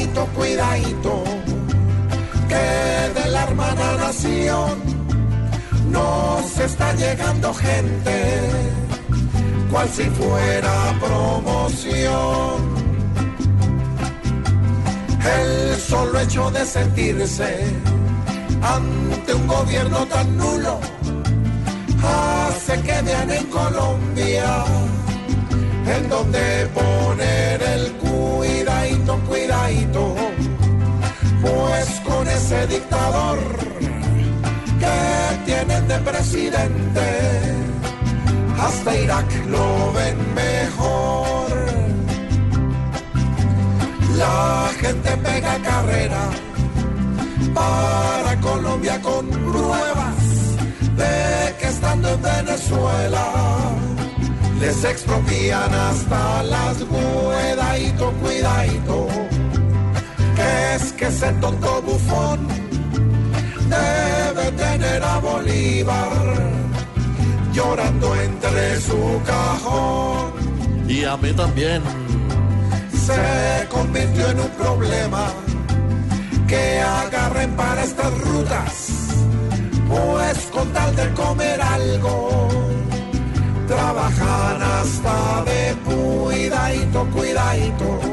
cuidadito, cuidadito, que de la hermana nación nos está llegando gente, cual si fuera promoción. El solo hecho de sentirse ante un gobierno tan nulo hace que vean en Colombia en donde poner con ese dictador que tienen de presidente, hasta Irak lo ven mejor. La gente pega carrera para Colombia con pruebas de que estando en Venezuela les expropian hasta las cuidadito, cuidadito, que es que ese tonto bufón debe tener a Bolívar llorando entre su cajón. Y a mí también. Se convirtió en un problema que agarren para estas rutas, pues con tal de comer algo trabajan hasta de cuidadito, cuidadito.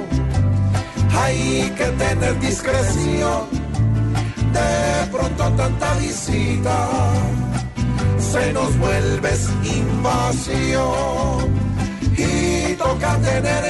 Hay que tener discreción, de pronto tanta visita se nos vuelve invasión. Y toca tener